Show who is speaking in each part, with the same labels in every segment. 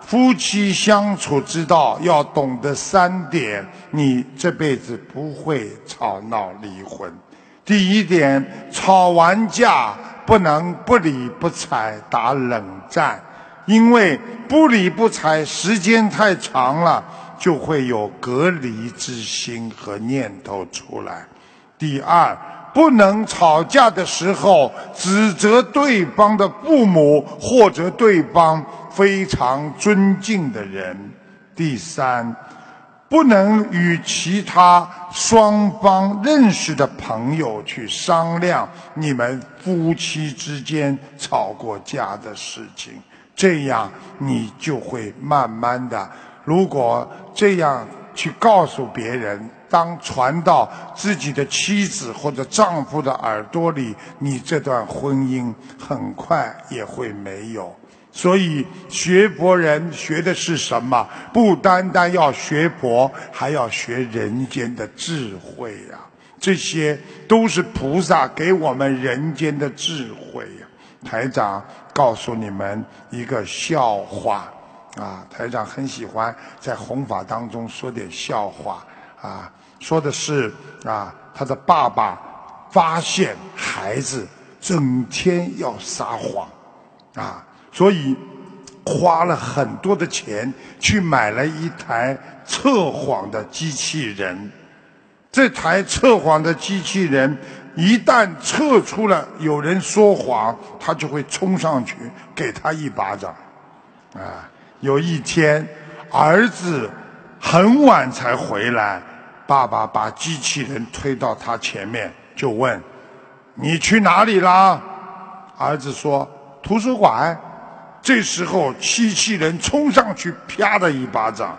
Speaker 1: 夫妻相处之道要懂得三点，你这辈子不会吵闹离婚。第一点，吵完架不能不理不睬打冷战，因为不理不睬时间太长了，就会有隔离之心和念头出来。第二，不能吵架的时候指责对方的父母或者对方非常尊敬的人。第三。不能与其他双方认识的朋友去商量你们夫妻之间吵过架的事情，这样你就会慢慢的。如果这样去告诉别人，当传到自己的妻子或者丈夫的耳朵里，你这段婚姻很快也会没有。所以学佛人学的是什么？不单单要学佛，还要学人间的智慧呀！这些都是菩萨给我们人间的智慧呀。台长告诉你们一个笑话啊！台长很喜欢在弘法当中说点笑话啊。说的是啊，他的爸爸发现孩子整天要撒谎啊。所以花了很多的钱去买了一台测谎的机器人。这台测谎的机器人一旦测出了有人说谎，他就会冲上去给他一巴掌。啊，有一天儿子很晚才回来，爸爸把机器人推到他前面，就问：“你去哪里啦？”儿子说：“图书馆。”这时候，机器人冲上去，啪的一巴掌，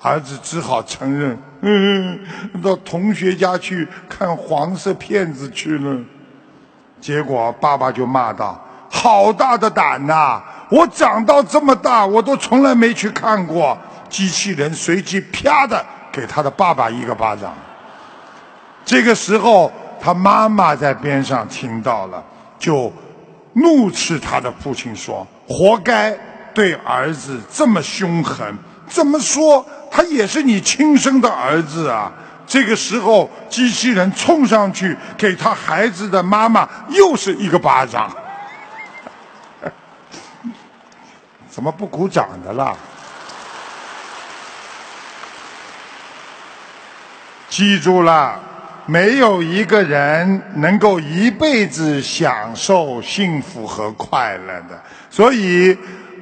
Speaker 1: 儿子只好承认，嗯，到同学家去看黄色片子去了。结果爸爸就骂道：“好大的胆呐！我长到这么大，我都从来没去看过。”机器人随即啪的给他的爸爸一个巴掌。这个时候，他妈妈在边上听到了，就怒斥他的父亲说。活该对儿子这么凶狠，怎么说他也是你亲生的儿子啊？这个时候，机器人冲上去给他孩子的妈妈又是一个巴掌，怎么不鼓掌的啦？记住了。没有一个人能够一辈子享受幸福和快乐的，所以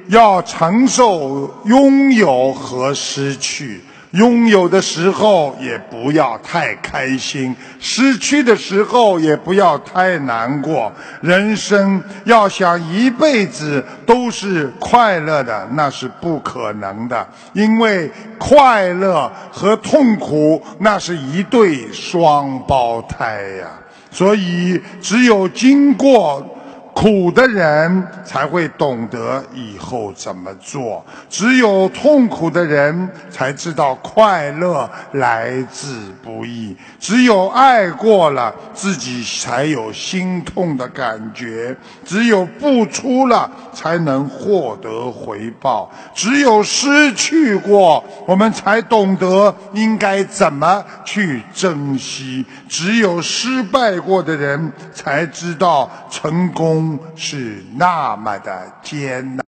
Speaker 1: 要承受拥有和失去。拥有的时候也不要太开心，失去的时候也不要太难过。人生要想一辈子都是快乐的，那是不可能的，因为快乐和痛苦那是一对双胞胎呀。所以，只有经过。苦的人才会懂得以后怎么做，只有痛苦的人才知道快乐来之不易，只有爱过了自己才有心痛的感觉，只有付出了才能获得回报，只有失去过，我们才懂得应该怎么去珍惜，只有失败过的人才知道成功。是那么的艰难。